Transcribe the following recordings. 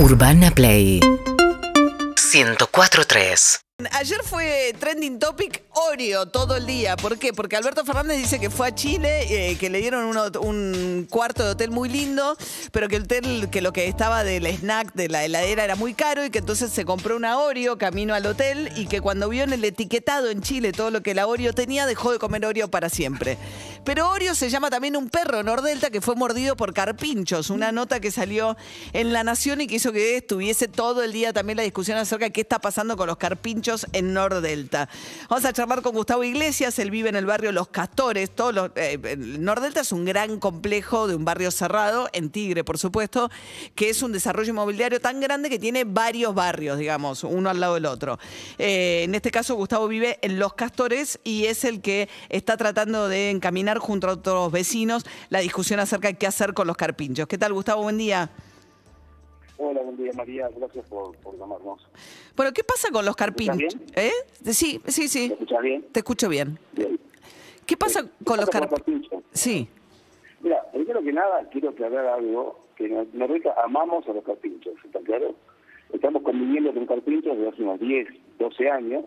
Urbana Play. 104.3 Ayer fue trending topic Oreo todo el día. ¿Por qué? Porque Alberto Fernández dice que fue a Chile, eh, que le dieron un cuarto de hotel muy lindo, pero que el hotel, que lo que estaba del snack de la heladera era muy caro y que entonces se compró una Oreo camino al hotel y que cuando vio en el etiquetado en Chile todo lo que la Oreo tenía, dejó de comer Oreo para siempre. Pero Oreo se llama también un perro Nordelta que fue mordido por carpinchos. Una nota que salió en La Nación y que hizo que estuviese todo el día también la discusión acerca de qué está pasando con los carpinchos en Nordelta. Vamos a charlar con Gustavo Iglesias, él vive en el barrio Los Castores. Todos los, eh, es un gran complejo de un barrio cerrado, en Tigre, por supuesto, que es un desarrollo inmobiliario tan grande que tiene varios barrios, digamos, uno al lado del otro. Eh, en este caso, Gustavo vive en Los Castores y es el que está tratando de encaminar junto a otros vecinos la discusión acerca de qué hacer con los carpinchos. ¿Qué tal, Gustavo? Buen día. Hola, buen día María, gracias por, por llamarnos. Bueno, ¿qué pasa con los carpinchos? ¿Eh? Sí, sí, sí. ¿Me escuchas bien? Te escucho bien. Bien. ¿Qué pasa ¿Qué con los pasa carpinchos? Sí. Mira, primero que nada quiero aclarar algo, que en Norbeca amamos a los carpinchos, ¿está claro? Estamos conviviendo con carpinchos desde hace unos 10, 12 años,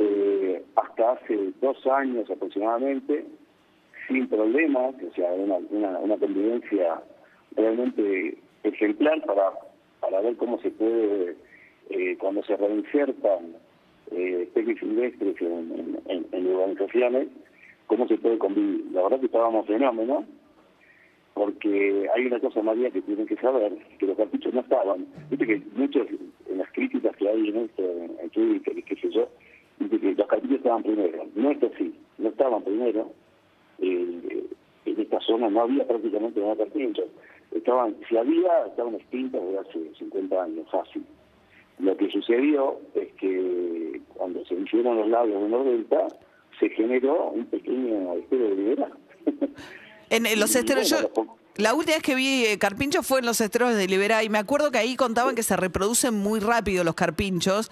eh, hasta hace dos años aproximadamente, sin problemas, o sea, una, una, una convivencia realmente ejemplar para, para ver cómo se puede, eh, cuando se reinsertan eh, silvestres en, en, urbanizaciones, cómo se puede convivir. La verdad que estábamos fenómenos, porque hay una cosa, María, que tienen que saber, que los cartuchos no estaban. Viste que muchos, en las críticas que hay en esto, en, Twitter y qué sé yo, dice que los cartuchos estaban primero. No es así, no estaban primero. Eh, en esta zona no había prácticamente nada de carpinchos. Estaban, si había, estaban extintos desde hace 50 años, fácil. Lo que sucedió es que cuando se hicieron los lagos de Nordelta, se generó un pequeño estero de liberal. En, los esteros, yo, la última vez que vi eh, carpinchos fue en los esteros de Liberá y me acuerdo que ahí contaban que se reproducen muy rápido los carpinchos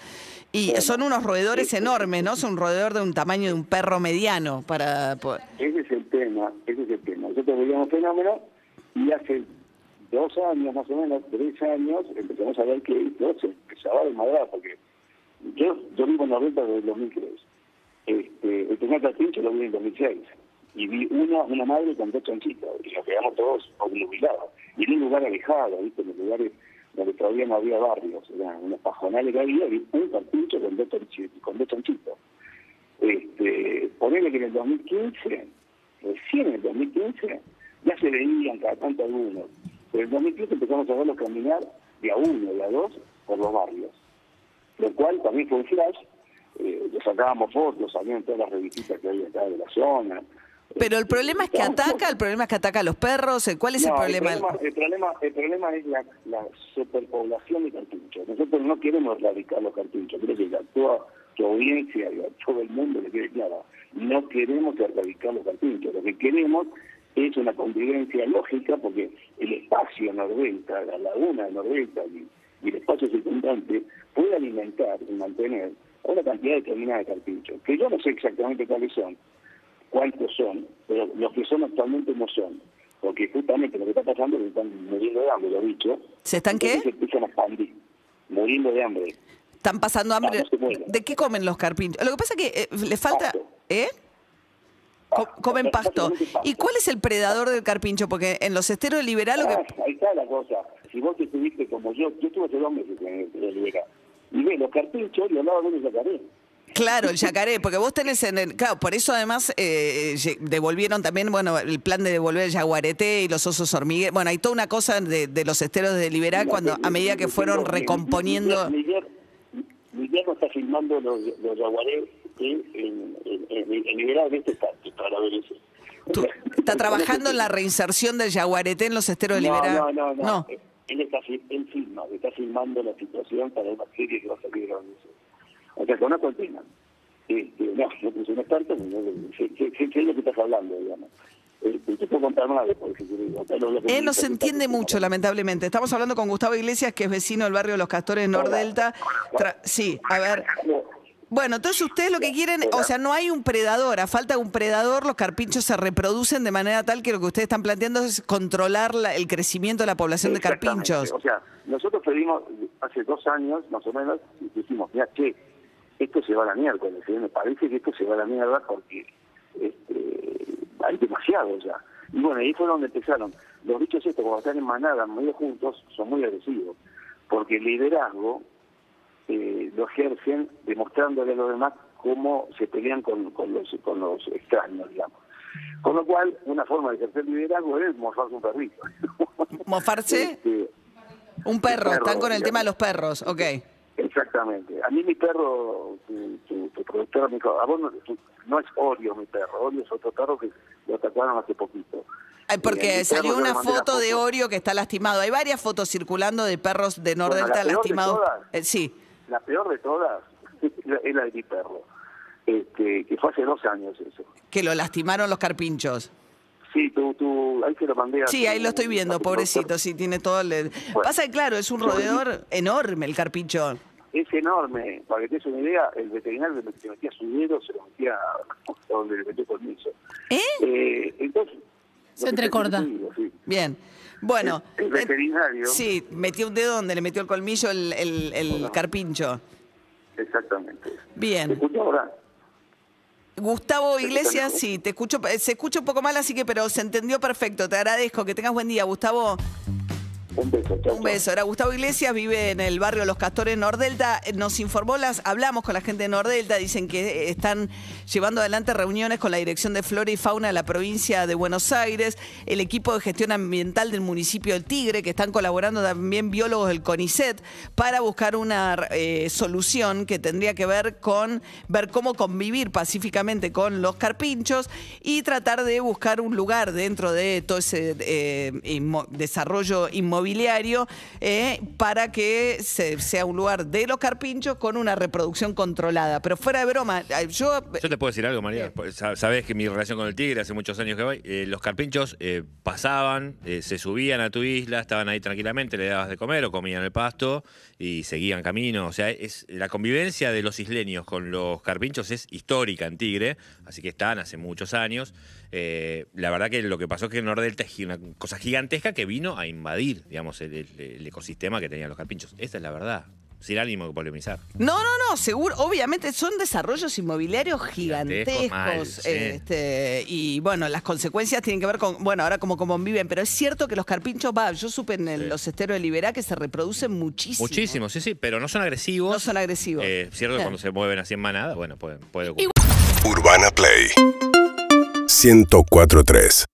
y Bueno, son unos roedores enormes, ¿no? Son un roedor de un tamaño de un perro mediano para... Ese es el tema, ese es el tema. Nosotros veíamos fenómenos y hace dos años, más o menos, tres años, empezamos a ver que esto se empezaba a desmadrar, porque yo, yo vivo en la renta desde el 2003. Este, el primer carpincho lo vi en el 2006 y vi una, una madre con dos chanchitos y nos quedamos todos obnubilados. Y en un lugar alejado, ¿viste? en lugares donde todavía no había barrios, eran unos pajonales que había, y un carpincho con dos. Con dos chanchitos. Este, ponele que en el 2015, recién en el 2015, ya se veían cada tanto algunos. El 2015 empezamos a verlos caminar de a uno, de a dos, por los barrios. Lo cual también fue un flash. Eh, le sacábamos fotos, salían todas las revistas que había acá de la zona. Pero el problema es que ataca, el problema es que ataca a los perros, eh, ¿cuál es el problema? El problema, el problema, el problema es la, la superpoblación de cartuchos. Nosotros no queremos erradicar los cartuchos. Creo que a toda tu audiencia y a todo el mundo le quede claro. No queremos erradicar los cartuchos. Lo que queremos es una convivencia lógica porque el espacio Nordelta, la laguna de Nordelta y, y el espacio circundante puede alimentar y mantener a una cantidad determinada de cartuchos, que yo no sé exactamente cuáles son, cuántos son, pero los que son actualmente no son. Porque justamente lo que está pasando es que están muriendo de hambre, los bichos. ¿Se están qué? Se empiezan a expandir, muriendo de hambre. Están pasando hambre. No mueren. ¿De qué comen los carpinchos? Lo que pasa es que eh, le falta... Pasto. ¿Eh? Co- comen pasto. ¿Y cuál es el predador del carpincho? Porque en los esteros de Liberá lo que... Ah, ahí está la cosa. Si vos estuviste como yo, yo estuve hace dos meses en el en Libera, y ve los cartuchos y los yacaré. Claro, el yacaré, porque vos tenés en el... Claro, por eso además eh, devolvieron también, bueno, el plan de devolver el yaguareté y los osos hormigueros. Bueno, hay toda una cosa de, de los esteros de Liberá cuando a medida que fueron recomponiendo... Miguel, Miguel no está filmando los, los yaguarés en, en, en, en, de este tanto para ver eso. Tú- está trabajando en la reinserción del yaguareté en los esteros de Liberá. No, no, no. no. Él, está, él filma, está filmando la situación para una serie que va a salir de la. O sea, con una cortina. Este, no, no puse un experto, no, sé, lo que estás hablando, digamos. Eh, me no se entiende mucho, lamentablemente. Estamos hablando con Gustavo Iglesias, que es vecino del barrio de Los Castores Nordelta. Tra- sí, a ver. No, Bueno, entonces ustedes lo que quieren, o sea, no hay un predador, a falta de un predador, los carpinchos se reproducen de manera tal que lo que ustedes están planteando es controlar la- el crecimiento de la población de carpinchos. O sea, nosotros pedimos hace dos años, más o menos, y dijimos, mira, che, esto se va a la ¿eh? me parece que esto se va a la mierda porque este, hay demasiado ya. Y bueno, ahí fue donde empezaron. Los bichos estos, cuando están en manada, medio juntos, son muy agresivos, porque el liderazgo eh, lo ejercen demostrándole a los demás cómo se pelean con, con los, con los extraños, digamos. Con lo cual, una forma de ejercer liderazgo es morfarse un perrito. ¿Mofarse? Este, Un perro, perro, están con el digamos. tema de los perros, ok. Exactamente. A mí mi perro, tu, tu, tu productora me dijo, a vos no, tu- no es Oreo mi perro, Oreo es otro perro que lo atacaron hace poquito. Ay, Eh, porque salió una foto de Oreo que está lastimado. Hay varias fotos circulando de perros de Bueno, la Nordelta de lastimados. Eh, sí. La peor de todas es la de mi perro, este, que fue hace dos años eso. Que lo lastimaron los carpinchos. Sí, tú, tú, ahí se lo mandé a Sí, ahí lo estoy viendo, pobrecito, sí, tiene todo el... Bueno. Pasa que, claro, es un roedor enorme el carpincho. Es enorme, para que te des una idea, el veterinario le metía su dedo, se lo metía donde le metió colmillo. ¿Eh? Eh, entonces... Se entrecorta. Sí. Bien. Bueno. El- el veterinario. Sí, metió un dedo donde le metió el colmillo el, el- el carpincho. Exactamente. ¿Te Bien. escucho ahora? Gustavo ¿Se escucha Iglesias, sí, te escucho, eh, se escucha un poco mal, así que, pero se entendió perfecto. Te agradezco. Que tengas buen día, Gustavo. Un beso, chao. Un beso. Era Gustavo Iglesias, vive en el barrio Los Castores Nordelta. Eh, Nos informó, las, hablamos con la gente de Nordelta, dicen que eh, están llevando adelante reuniones con la Dirección de Flora y Fauna de la provincia de Buenos Aires, el equipo de gestión ambiental del municipio del Tigre, que están colaborando también biólogos del CONICET para buscar una eh, solución que tendría que ver con ver cómo convivir pacíficamente con los carpinchos y tratar de buscar un lugar dentro de todo ese eh, inmo- desarrollo inmobiliario eh, para que se- sea un lugar de los carpinchos con una reproducción controlada. Pero fuera de broma, eh, yo... Yo te puedo decir algo, María. Pues, sa- Sabés que mi relación con el tigre hace muchos años que voy. eh, los carpinchos eh, pasaban, se subían a tu isla, estaban ahí tranquilamente, le dabas de comer o comían el pasto y seguían camino. O sea, es la convivencia de los isleños con los carpinchos es histórica en Tigre, así que están hace muchos años. Eh, la verdad que lo que pasó es que Nordelta es una cosa gigantesca que vino a invadir, digamos, el, el- el ecosistema que tenían los carpinchos. Esa es la verdad. Sin ánimo de polemizar. No, no, no, seguro, obviamente son desarrollos inmobiliarios Gigantescos, gigantescos. mal, sí. este, y bueno, las consecuencias tienen que ver con, bueno, ahora como conviven, pero es cierto que los carpinchos, va, yo supe en el- Sí. los esteros de Liberá que se reproducen muchísimo. Muchísimo, sí, sí, pero no son agresivos. No son agresivos. Eh, cierto que cuando se mueven así en manada, bueno, puede, puede ocurrir. Urbana Play 1043